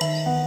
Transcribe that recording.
Bye.